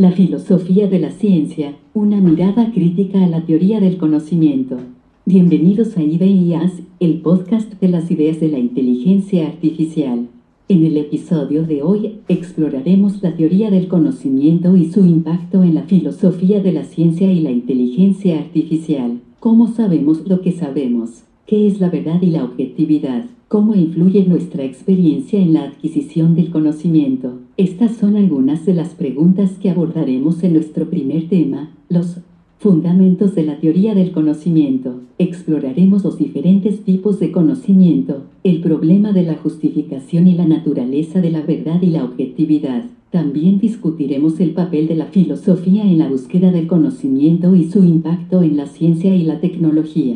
La filosofía de la ciencia, una mirada crítica a la teoría del conocimiento. Bienvenidos a IDEIAS, el podcast de las ideas de la inteligencia artificial. En el episodio de hoy exploraremos la teoría del conocimiento y su impacto en la filosofía de la ciencia y la inteligencia artificial. ¿Cómo sabemos lo que sabemos? ¿Qué es la verdad y la objetividad? ¿Cómo influye nuestra experiencia en la adquisición del conocimiento? Estas son algunas de las preguntas que abordaremos en nuestro primer tema, los fundamentos de la teoría del conocimiento. Exploraremos los diferentes tipos de conocimiento, el problema de la justificación y la naturaleza de la verdad y la objetividad. También discutiremos el papel de la filosofía en la búsqueda del conocimiento y su impacto en la ciencia y la tecnología.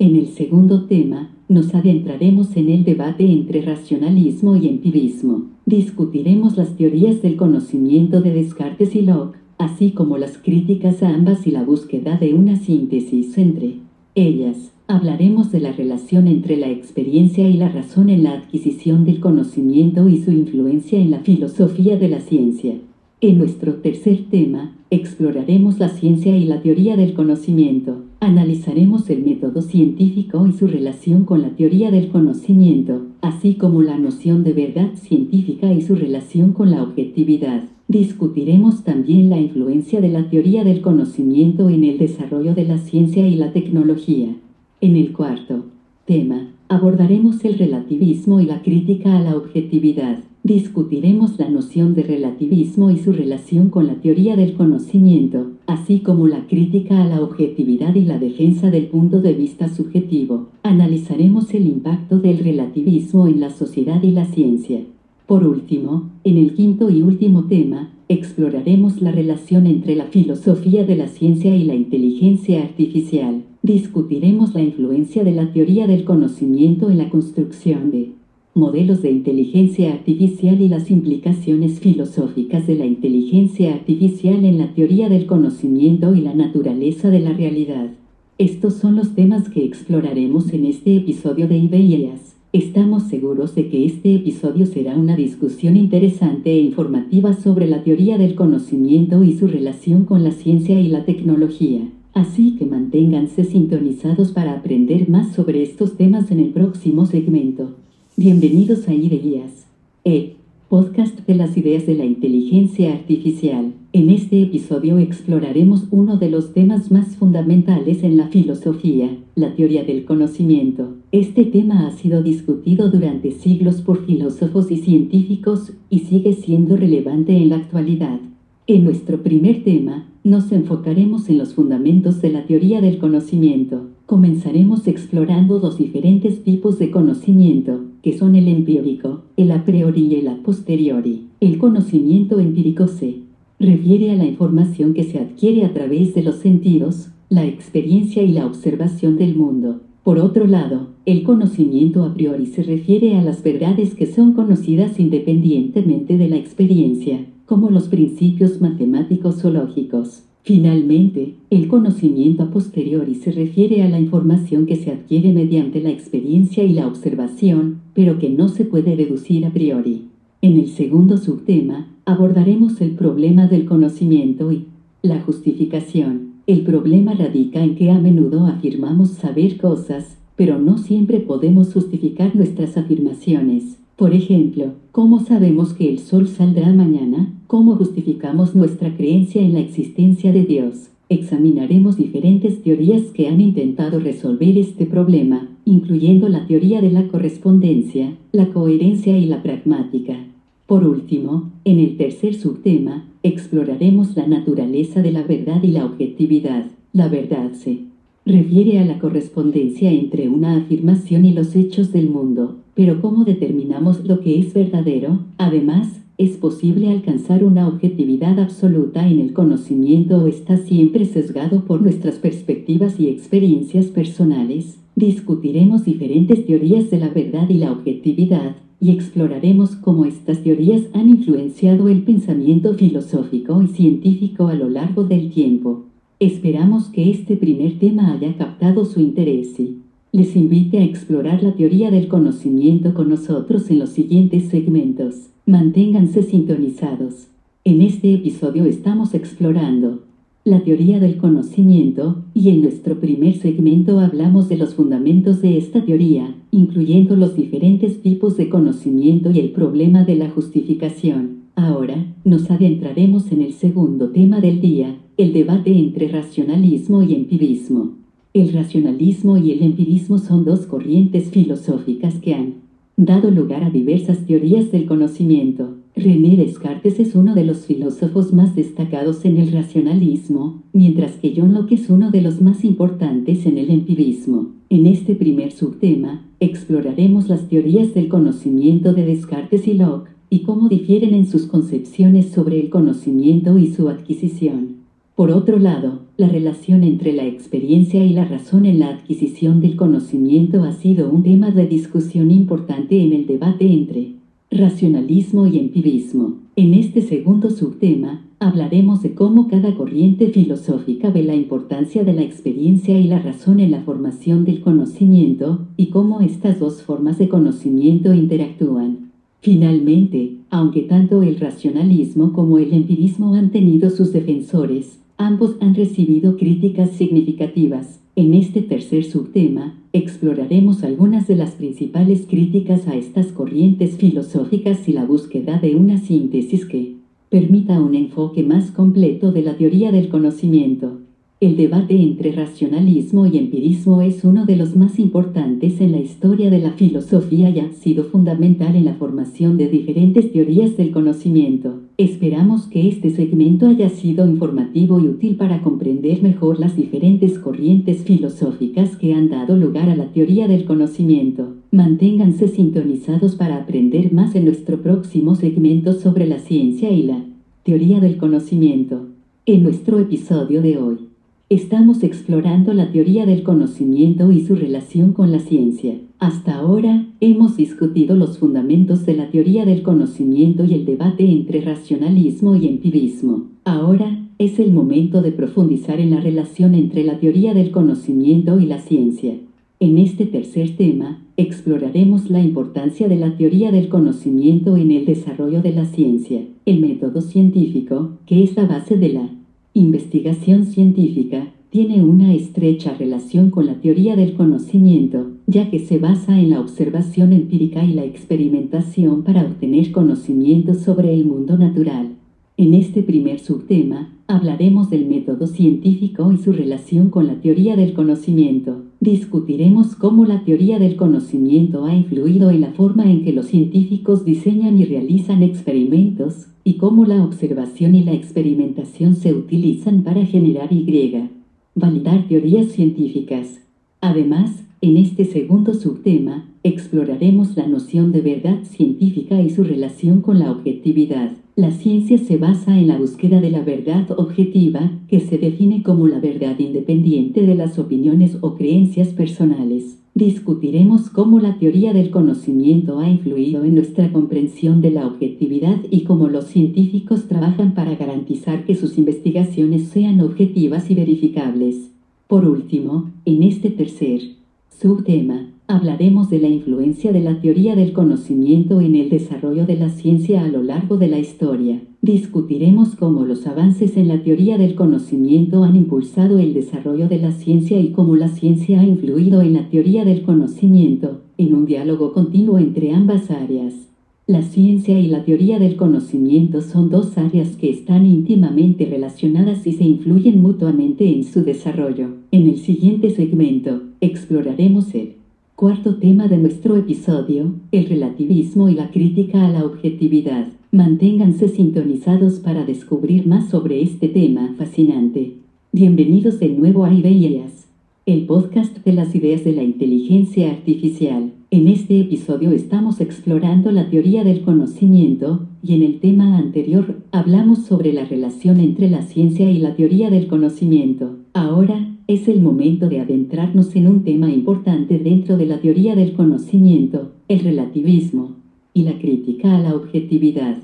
En el segundo tema, nos adentraremos en el debate entre racionalismo y empirismo. Discutiremos las teorías del conocimiento de Descartes y Locke, así como las críticas a ambas y la búsqueda de una síntesis entre ellas. Hablaremos de la relación entre la experiencia y la razón en la adquisición del conocimiento y su influencia en la filosofía de la ciencia. En nuestro tercer tema, exploraremos la ciencia y la teoría del conocimiento. Analizaremos el método científico y su relación con la teoría del conocimiento, así como la noción de verdad científica y su relación con la objetividad. Discutiremos también la influencia de la teoría del conocimiento en el desarrollo de la ciencia y la tecnología. En el cuarto tema, abordaremos el relativismo y la crítica a la objetividad. Discutiremos la noción de relativismo y su relación con la teoría del conocimiento, así como la crítica a la objetividad y la defensa del punto de vista subjetivo. Analizaremos el impacto del relativismo en la sociedad y la ciencia. Por último, en el quinto y último tema, exploraremos la relación entre la filosofía de la ciencia y la inteligencia artificial. Discutiremos la influencia de la teoría del conocimiento en la construcción de modelos de inteligencia artificial y las implicaciones filosóficas de la inteligencia artificial en la teoría del conocimiento y la naturaleza de la realidad. Estos son los temas que exploraremos en este episodio de Ideas. Estamos seguros de que este episodio será una discusión interesante e informativa sobre la teoría del conocimiento y su relación con la ciencia y la tecnología. Así que manténganse sintonizados para aprender más sobre estos temas en el próximo segmento. Bienvenidos a Ideas, el podcast de las ideas de la inteligencia artificial. En este episodio exploraremos uno de los temas más fundamentales en la filosofía, la teoría del conocimiento. Este tema ha sido discutido durante siglos por filósofos y científicos y sigue siendo relevante en la actualidad. En nuestro primer tema, nos enfocaremos en los fundamentos de la teoría del conocimiento. Comenzaremos explorando los diferentes tipos de conocimiento, que son el empírico, el a priori y el a posteriori. El conocimiento empírico se refiere a la información que se adquiere a través de los sentidos, la experiencia y la observación del mundo. Por otro lado, el conocimiento a priori se refiere a las verdades que son conocidas independientemente de la experiencia, como los principios matemáticos o lógicos. Finalmente, el conocimiento a posteriori se refiere a la información que se adquiere mediante la experiencia y la observación, pero que no se puede deducir a priori. En el segundo subtema, abordaremos el problema del conocimiento y la justificación. El problema radica en que a menudo afirmamos saber cosas, pero no siempre podemos justificar nuestras afirmaciones. Por ejemplo, ¿cómo sabemos que el sol saldrá mañana? ¿Cómo justificamos nuestra creencia en la existencia de Dios? Examinaremos diferentes teorías que han intentado resolver este problema, incluyendo la teoría de la correspondencia, la coherencia y la pragmática. Por último, en el tercer subtema, exploraremos la naturaleza de la verdad y la objetividad. La verdad se refiere a la correspondencia entre una afirmación y los hechos del mundo, pero ¿cómo determinamos lo que es verdadero? Además, ¿es posible alcanzar una objetividad absoluta en el conocimiento o está siempre sesgado por nuestras perspectivas y experiencias personales? Discutiremos diferentes teorías de la verdad y la objetividad, y exploraremos cómo estas teorías han influenciado el pensamiento filosófico y científico a lo largo del tiempo. Esperamos que este primer tema haya captado su interés y les invite a explorar la teoría del conocimiento con nosotros en los siguientes segmentos. Manténganse sintonizados. En este episodio estamos explorando la teoría del conocimiento y en nuestro primer segmento hablamos de los fundamentos de esta teoría, incluyendo los diferentes tipos de conocimiento y el problema de la justificación. Ahora, nos adentraremos en el segundo tema del día, el debate entre racionalismo y empirismo. El racionalismo y el empirismo son dos corrientes filosóficas que han dado lugar a diversas teorías del conocimiento. René Descartes es uno de los filósofos más destacados en el racionalismo, mientras que John Locke es uno de los más importantes en el empirismo. En este primer subtema, exploraremos las teorías del conocimiento de Descartes y Locke, y cómo difieren en sus concepciones sobre el conocimiento y su adquisición. Por otro lado, la relación entre la experiencia y la razón en la adquisición del conocimiento ha sido un tema de discusión importante en el debate entre racionalismo y empirismo. En este segundo subtema, hablaremos de cómo cada corriente filosófica ve la importancia de la experiencia y la razón en la formación del conocimiento y cómo estas dos formas de conocimiento interactúan. Finalmente, aunque tanto el racionalismo como el empirismo han tenido sus defensores, Ambos han recibido críticas significativas. En este tercer subtema, exploraremos algunas de las principales críticas a estas corrientes filosóficas y la búsqueda de una síntesis que permita un enfoque más completo de la teoría del conocimiento. El debate entre racionalismo y empirismo es uno de los más importantes en la historia de la filosofía y ha sido fundamental en la formación de diferentes teorías del conocimiento. Esperamos que este segmento haya sido informativo y útil para comprender mejor las diferentes corrientes filosóficas que han dado lugar a la teoría del conocimiento. Manténganse sintonizados para aprender más en nuestro próximo segmento sobre la ciencia y la teoría del conocimiento. En nuestro episodio de hoy Estamos explorando la teoría del conocimiento y su relación con la ciencia. Hasta ahora, hemos discutido los fundamentos de la teoría del conocimiento y el debate entre racionalismo y empirismo. Ahora, es el momento de profundizar en la relación entre la teoría del conocimiento y la ciencia. En este tercer tema, exploraremos la importancia de la teoría del conocimiento en el desarrollo de la ciencia, el método científico, que es la base de la Investigación científica tiene una estrecha relación con la teoría del conocimiento, ya que se basa en la observación empírica y la experimentación para obtener conocimiento sobre el mundo natural. En este primer subtema, hablaremos del método científico y su relación con la teoría del conocimiento. Discutiremos cómo la teoría del conocimiento ha influido en la forma en que los científicos diseñan y realizan experimentos, y cómo la observación y la experimentación se utilizan para generar y validar teorías científicas. Además, en este segundo subtema, exploraremos la noción de verdad científica y su relación con la objetividad. La ciencia se basa en la búsqueda de la verdad objetiva, que se define como la verdad independiente de las opiniones o creencias personales. Discutiremos cómo la teoría del conocimiento ha influido en nuestra comprensión de la objetividad y cómo los científicos trabajan para garantizar que sus investigaciones sean objetivas y verificables. Por último, en este tercer subtema, hablaremos de la influencia de la teoría del conocimiento en el desarrollo de la ciencia a lo largo de la historia. Discutiremos cómo los avances en la teoría del conocimiento han impulsado el desarrollo de la ciencia y cómo la ciencia ha influido en la teoría del conocimiento, en un diálogo continuo entre ambas áreas. La ciencia y la teoría del conocimiento son dos áreas que están íntimamente relacionadas y se influyen mutuamente en su desarrollo. En el siguiente segmento, exploraremos el Cuarto tema de nuestro episodio, el relativismo y la crítica a la objetividad. Manténganse sintonizados para descubrir más sobre este tema fascinante. Bienvenidos de nuevo a Ideas, el podcast de las ideas de la inteligencia artificial. En este episodio estamos explorando la teoría del conocimiento y en el tema anterior hablamos sobre la relación entre la ciencia y la teoría del conocimiento. Ahora es el momento de adentrarnos en un tema importante dentro de la teoría del conocimiento, el relativismo, y la crítica a la objetividad.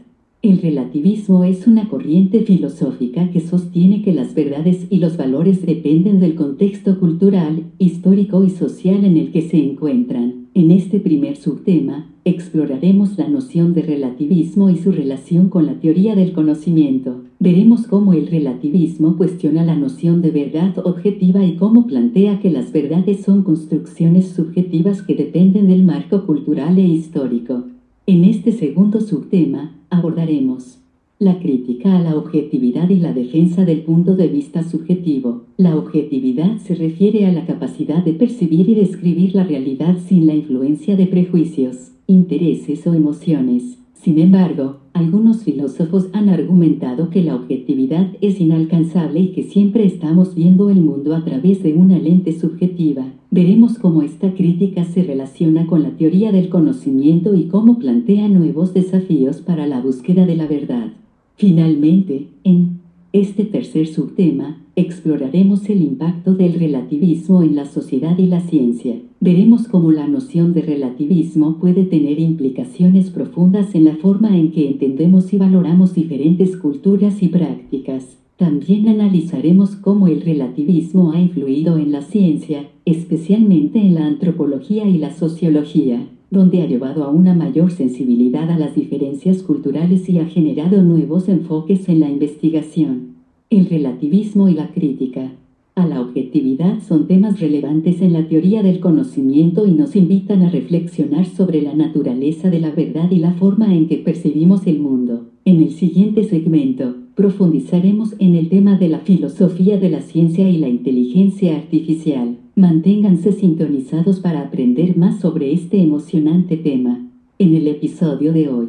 El relativismo es una corriente filosófica que sostiene que las verdades y los valores dependen del contexto cultural, histórico y social en el que se encuentran. En este primer subtema, exploraremos la noción de relativismo y su relación con la teoría del conocimiento. Veremos cómo el relativismo cuestiona la noción de verdad objetiva y cómo plantea que las verdades son construcciones subjetivas que dependen del marco cultural e histórico. En este segundo subtema, abordaremos la crítica a la objetividad y la defensa del punto de vista subjetivo. La objetividad se refiere a la capacidad de percibir y describir la realidad sin la influencia de prejuicios, intereses o emociones. Sin embargo, algunos filósofos han argumentado que la objetividad es inalcanzable y que siempre estamos viendo el mundo a través de una lente subjetiva. Veremos cómo esta crítica se relaciona con la teoría del conocimiento y cómo plantea nuevos desafíos para la búsqueda de la verdad. Finalmente, en este tercer subtema, exploraremos el impacto del relativismo en la sociedad y la ciencia. Veremos cómo la noción de relativismo puede tener implicaciones profundas en la forma en que entendemos y valoramos diferentes culturas y prácticas. También analizaremos cómo el relativismo ha influido en la ciencia, especialmente en la antropología y la sociología donde ha llevado a una mayor sensibilidad a las diferencias culturales y ha generado nuevos enfoques en la investigación. El relativismo y la crítica a la objetividad son temas relevantes en la teoría del conocimiento y nos invitan a reflexionar sobre la naturaleza de la verdad y la forma en que percibimos el mundo. En el siguiente segmento, profundizaremos en el tema de la filosofía de la ciencia y la inteligencia artificial. Manténganse sintonizados para aprender más sobre este emocionante tema. En el episodio de hoy,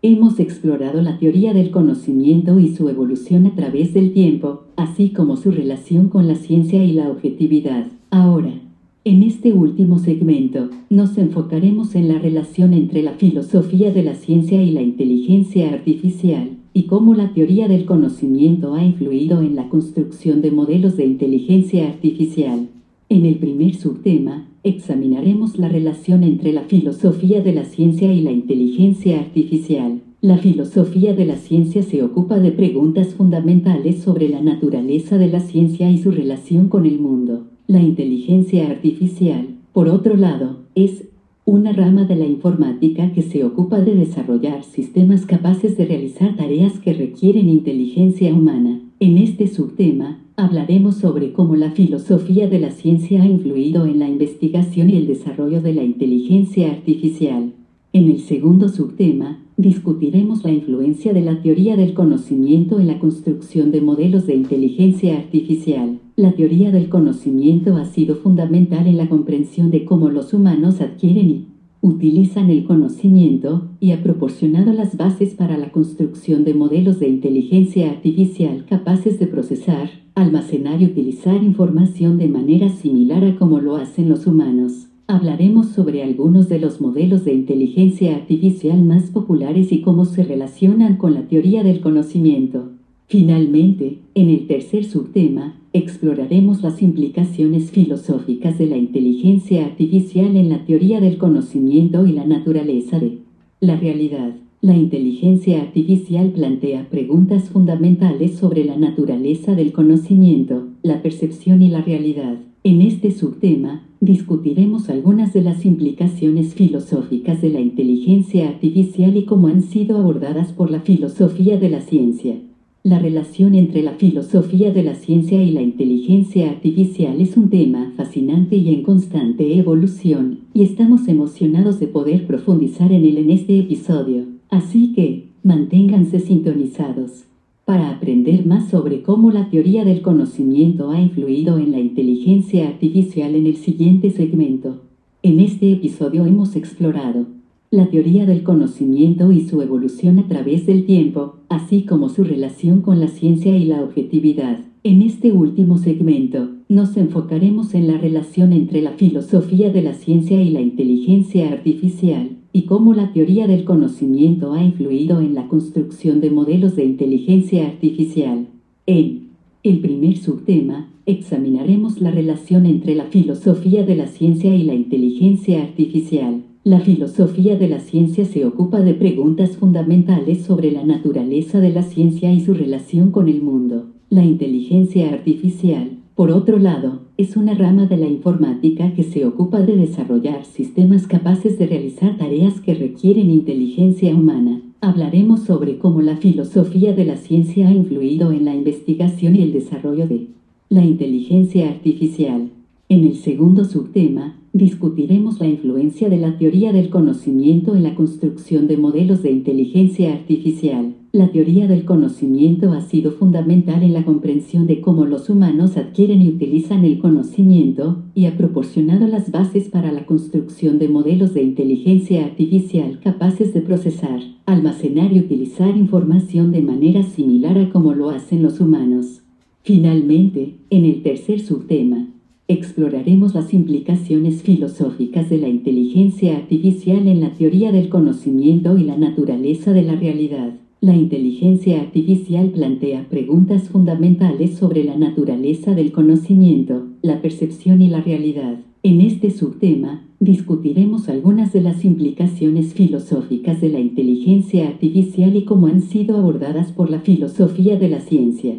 hemos explorado la teoría del conocimiento y su evolución a través del tiempo, así como su relación con la ciencia y la objetividad. Ahora, en este último segmento, nos enfocaremos en la relación entre la filosofía de la ciencia y la inteligencia artificial y cómo la teoría del conocimiento ha influido en la construcción de modelos de inteligencia artificial. En el primer subtema, examinaremos la relación entre la filosofía de la ciencia y la inteligencia artificial. La filosofía de la ciencia se ocupa de preguntas fundamentales sobre la naturaleza de la ciencia y su relación con el mundo. La inteligencia artificial, por otro lado, es una rama de la informática que se ocupa de desarrollar sistemas capaces de realizar tareas que requieren inteligencia humana. En este subtema, hablaremos sobre cómo la filosofía de la ciencia ha influido en la investigación y el desarrollo de la inteligencia artificial. En el segundo subtema, discutiremos la influencia de la teoría del conocimiento en la construcción de modelos de inteligencia artificial. La teoría del conocimiento ha sido fundamental en la comprensión de cómo los humanos adquieren y utilizan el conocimiento y ha proporcionado las bases para la construcción de modelos de inteligencia artificial capaces de procesar, almacenar y utilizar información de manera similar a como lo hacen los humanos. Hablaremos sobre algunos de los modelos de inteligencia artificial más populares y cómo se relacionan con la teoría del conocimiento. Finalmente, en el tercer subtema, exploraremos las implicaciones filosóficas de la inteligencia artificial en la teoría del conocimiento y la naturaleza de la realidad. La inteligencia artificial plantea preguntas fundamentales sobre la naturaleza del conocimiento, la percepción y la realidad. En este subtema, discutiremos algunas de las implicaciones filosóficas de la inteligencia artificial y cómo han sido abordadas por la filosofía de la ciencia. La relación entre la filosofía de la ciencia y la inteligencia artificial es un tema fascinante y en constante evolución, y estamos emocionados de poder profundizar en él en este episodio. Así que, manténganse sintonizados para aprender más sobre cómo la teoría del conocimiento ha influido en la inteligencia artificial en el siguiente segmento. En este episodio hemos explorado la teoría del conocimiento y su evolución a través del tiempo, así como su relación con la ciencia y la objetividad. En este último segmento, nos enfocaremos en la relación entre la filosofía de la ciencia y la inteligencia artificial, y cómo la teoría del conocimiento ha influido en la construcción de modelos de inteligencia artificial. En el primer subtema, examinaremos la relación entre la filosofía de la ciencia y la inteligencia artificial. La filosofía de la ciencia se ocupa de preguntas fundamentales sobre la naturaleza de la ciencia y su relación con el mundo. La inteligencia artificial, por otro lado, es una rama de la informática que se ocupa de desarrollar sistemas capaces de realizar tareas que requieren inteligencia humana. Hablaremos sobre cómo la filosofía de la ciencia ha influido en la investigación y el desarrollo de la inteligencia artificial. En el segundo subtema, discutiremos la influencia de la teoría del conocimiento en la construcción de modelos de inteligencia artificial. La teoría del conocimiento ha sido fundamental en la comprensión de cómo los humanos adquieren y utilizan el conocimiento, y ha proporcionado las bases para la construcción de modelos de inteligencia artificial capaces de procesar, almacenar y utilizar información de manera similar a como lo hacen los humanos. Finalmente, en el tercer subtema, exploraremos las implicaciones filosóficas de la inteligencia artificial en la teoría del conocimiento y la naturaleza de la realidad. La inteligencia artificial plantea preguntas fundamentales sobre la naturaleza del conocimiento, la percepción y la realidad. En este subtema, discutiremos algunas de las implicaciones filosóficas de la inteligencia artificial y cómo han sido abordadas por la filosofía de la ciencia.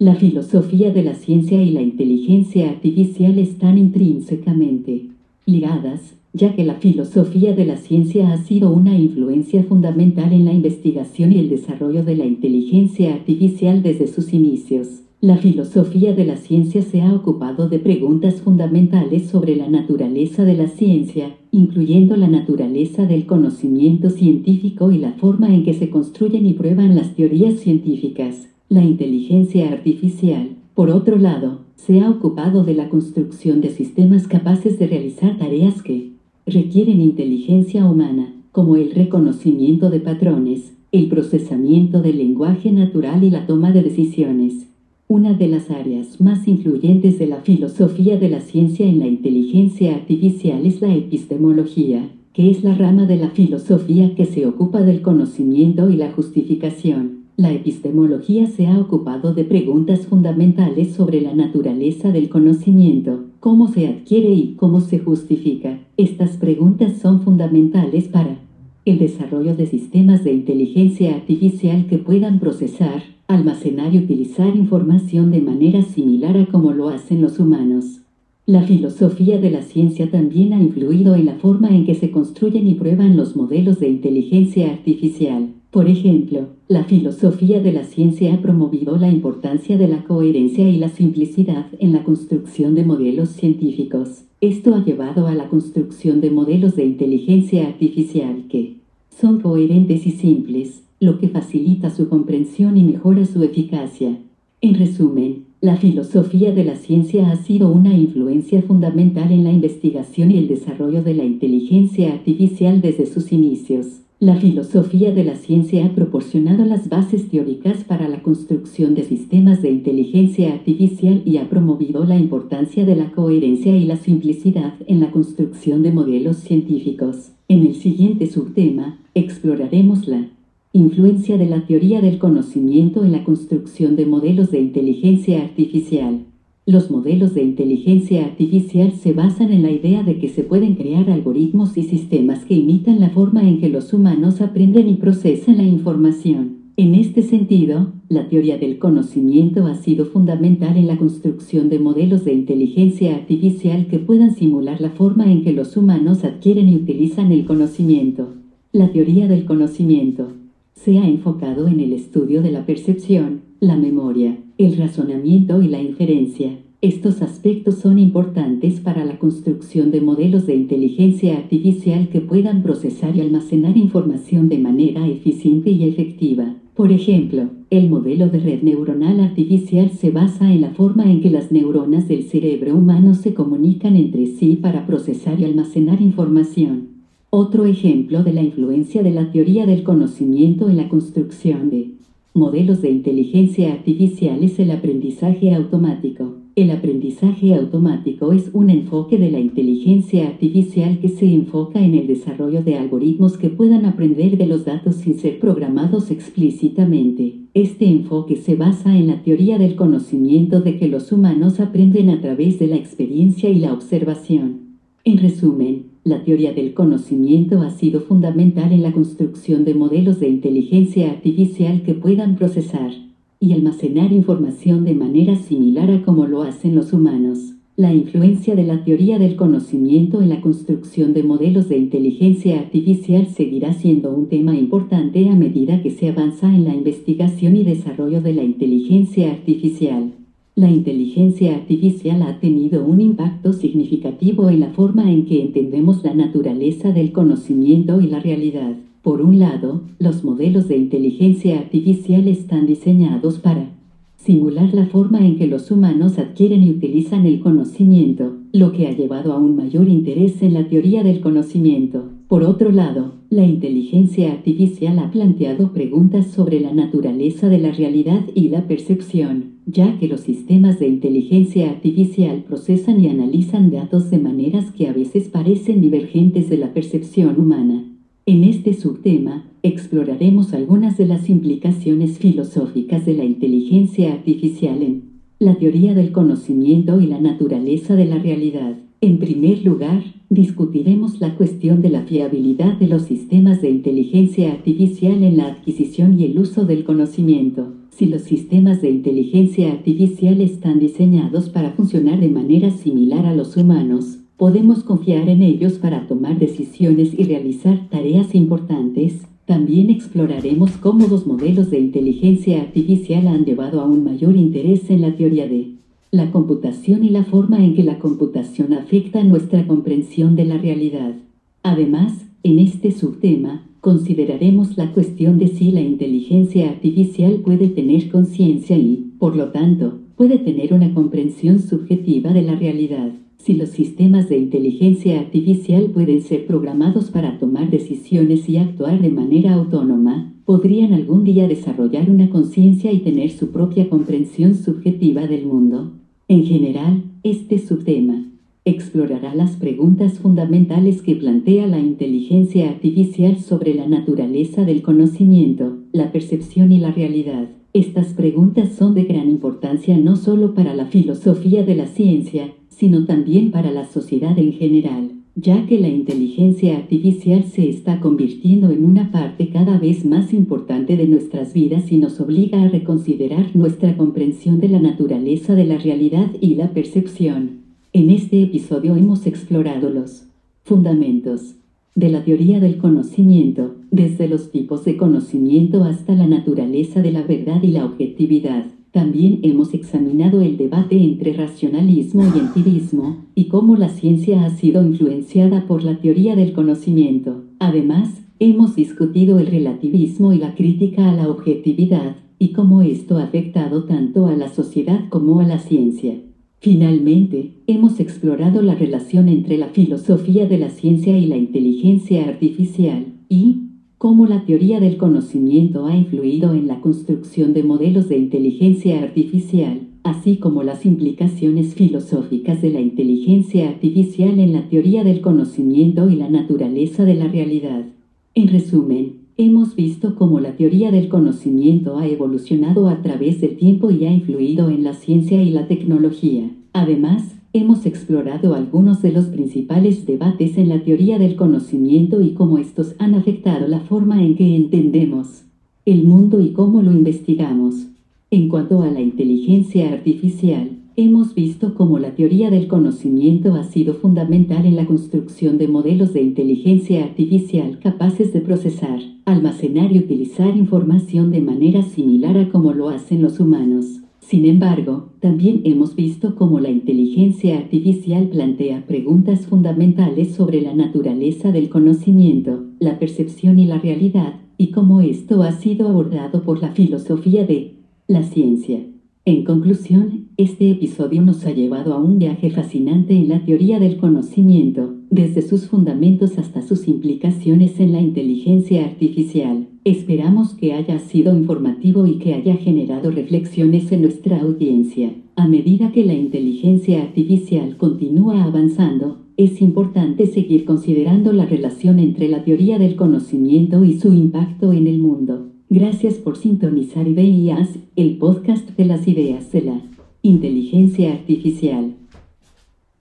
La filosofía de la ciencia y la inteligencia artificial están intrínsecamente ligadas, ya que la filosofía de la ciencia ha sido una influencia fundamental en la investigación y el desarrollo de la inteligencia artificial desde sus inicios. La filosofía de la ciencia se ha ocupado de preguntas fundamentales sobre la naturaleza de la ciencia, incluyendo la naturaleza del conocimiento científico y la forma en que se construyen y prueban las teorías científicas. La inteligencia artificial, por otro lado, se ha ocupado de la construcción de sistemas capaces de realizar tareas que, requieren inteligencia humana, como el reconocimiento de patrones, el procesamiento del lenguaje natural y la toma de decisiones. Una de las áreas más influyentes de la filosofía de la ciencia en la inteligencia artificial es la epistemología, que es la rama de la filosofía que se ocupa del conocimiento y la justificación. La epistemología se ha ocupado de preguntas fundamentales sobre la naturaleza del conocimiento, cómo se adquiere y cómo se justifica. Estas preguntas son fundamentales para el desarrollo de sistemas de inteligencia artificial que puedan procesar, almacenar y utilizar información de manera similar a como lo hacen los humanos. La filosofía de la ciencia también ha influido en la forma en que se construyen y prueban los modelos de inteligencia artificial. Por ejemplo, la filosofía de la ciencia ha promovido la importancia de la coherencia y la simplicidad en la construcción de modelos científicos. Esto ha llevado a la construcción de modelos de inteligencia artificial que son coherentes y simples, lo que facilita su comprensión y mejora su eficacia. En resumen, la filosofía de la ciencia ha sido una influencia fundamental en la investigación y el desarrollo de la inteligencia artificial desde sus inicios. La filosofía de la ciencia ha proporcionado las bases teóricas para la construcción de sistemas de inteligencia artificial y ha promovido la importancia de la coherencia y la simplicidad en la construcción de modelos científicos. En el siguiente subtema, exploraremos la influencia de la teoría del conocimiento en la construcción de modelos de inteligencia artificial. Los modelos de inteligencia artificial se basan en la idea de que se pueden crear algoritmos y sistemas que imitan la forma en que los humanos aprenden y procesan la información. En este sentido, la teoría del conocimiento ha sido fundamental en la construcción de modelos de inteligencia artificial que puedan simular la forma en que los humanos adquieren y utilizan el conocimiento. La teoría del conocimiento se ha enfocado en el estudio de la percepción, la memoria, el razonamiento y la inferencia. Estos aspectos son importantes para la construcción de modelos de inteligencia artificial que puedan procesar y almacenar información de manera eficiente y efectiva. Por ejemplo, el modelo de red neuronal artificial se basa en la forma en que las neuronas del cerebro humano se comunican entre sí para procesar y almacenar información. Otro ejemplo de la influencia de la teoría del conocimiento en la construcción de modelos de inteligencia artificial es el aprendizaje automático. El aprendizaje automático es un enfoque de la inteligencia artificial que se enfoca en el desarrollo de algoritmos que puedan aprender de los datos sin ser programados explícitamente. Este enfoque se basa en la teoría del conocimiento de que los humanos aprenden a través de la experiencia y la observación. En resumen, la teoría del conocimiento ha sido fundamental en la construcción de modelos de inteligencia artificial que puedan procesar y almacenar información de manera similar a como lo hacen los humanos. La influencia de la teoría del conocimiento en la construcción de modelos de inteligencia artificial seguirá siendo un tema importante a medida que se avanza en la investigación y desarrollo de la inteligencia artificial. La inteligencia artificial ha tenido un impacto significativo en la forma en que entendemos la naturaleza del conocimiento y la realidad. Por un lado, los modelos de inteligencia artificial están diseñados para simular la forma en que los humanos adquieren y utilizan el conocimiento, lo que ha llevado a un mayor interés en la teoría del conocimiento. Por otro lado, la inteligencia artificial ha planteado preguntas sobre la naturaleza de la realidad y la percepción, ya que los sistemas de inteligencia artificial procesan y analizan datos de maneras que a veces parecen divergentes de la percepción humana. En este subtema, exploraremos algunas de las implicaciones filosóficas de la inteligencia artificial en la teoría del conocimiento y la naturaleza de la realidad. En primer lugar, discutiremos la cuestión de la fiabilidad de los sistemas de inteligencia artificial en la adquisición y el uso del conocimiento. Si los sistemas de inteligencia artificial están diseñados para funcionar de manera similar a los humanos, podemos confiar en ellos para tomar decisiones y realizar tareas importantes, también exploraremos cómo los modelos de inteligencia artificial han llevado a un mayor interés en la teoría de la computación y la forma en que la computación afecta nuestra comprensión de la realidad. Además, en este subtema, consideraremos la cuestión de si la inteligencia artificial puede tener conciencia y, por lo tanto, puede tener una comprensión subjetiva de la realidad. Si los sistemas de inteligencia artificial pueden ser programados para tomar decisiones y actuar de manera autónoma, podrían algún día desarrollar una conciencia y tener su propia comprensión subjetiva del mundo. En general, este subtema explorará las preguntas fundamentales que plantea la inteligencia artificial sobre la naturaleza del conocimiento, la percepción y la realidad. Estas preguntas son de gran importancia no solo para la filosofía de la ciencia, sino también para la sociedad en general, ya que la inteligencia artificial se está convirtiendo en una parte cada vez más importante de nuestras vidas y nos obliga a reconsiderar nuestra comprensión de la naturaleza de la realidad y la percepción. En este episodio hemos explorado los fundamentos de la teoría del conocimiento, desde los tipos de conocimiento hasta la naturaleza de la verdad y la objetividad. También hemos examinado el debate entre racionalismo y empirismo y cómo la ciencia ha sido influenciada por la teoría del conocimiento. Además, hemos discutido el relativismo y la crítica a la objetividad y cómo esto ha afectado tanto a la sociedad como a la ciencia. Finalmente, hemos explorado la relación entre la filosofía de la ciencia y la inteligencia artificial y, cómo la teoría del conocimiento ha influido en la construcción de modelos de inteligencia artificial, así como las implicaciones filosóficas de la inteligencia artificial en la teoría del conocimiento y la naturaleza de la realidad. En resumen, hemos visto cómo la teoría del conocimiento ha evolucionado a través del tiempo y ha influido en la ciencia y la tecnología. Además, Hemos explorado algunos de los principales debates en la teoría del conocimiento y cómo estos han afectado la forma en que entendemos el mundo y cómo lo investigamos. En cuanto a la inteligencia artificial, hemos visto cómo la teoría del conocimiento ha sido fundamental en la construcción de modelos de inteligencia artificial capaces de procesar, almacenar y utilizar información de manera similar a como lo hacen los humanos. Sin embargo, también hemos visto cómo la inteligencia artificial plantea preguntas fundamentales sobre la naturaleza del conocimiento, la percepción y la realidad, y cómo esto ha sido abordado por la filosofía de la ciencia. En conclusión, este episodio nos ha llevado a un viaje fascinante en la teoría del conocimiento, desde sus fundamentos hasta sus implicaciones en la inteligencia artificial. Esperamos que haya sido informativo y que haya generado reflexiones en nuestra audiencia. A medida que la inteligencia artificial continúa avanzando, es importante seguir considerando la relación entre la teoría del conocimiento y su impacto en el mundo. Gracias por sintonizar Ideas, el podcast de las ideas de la inteligencia artificial.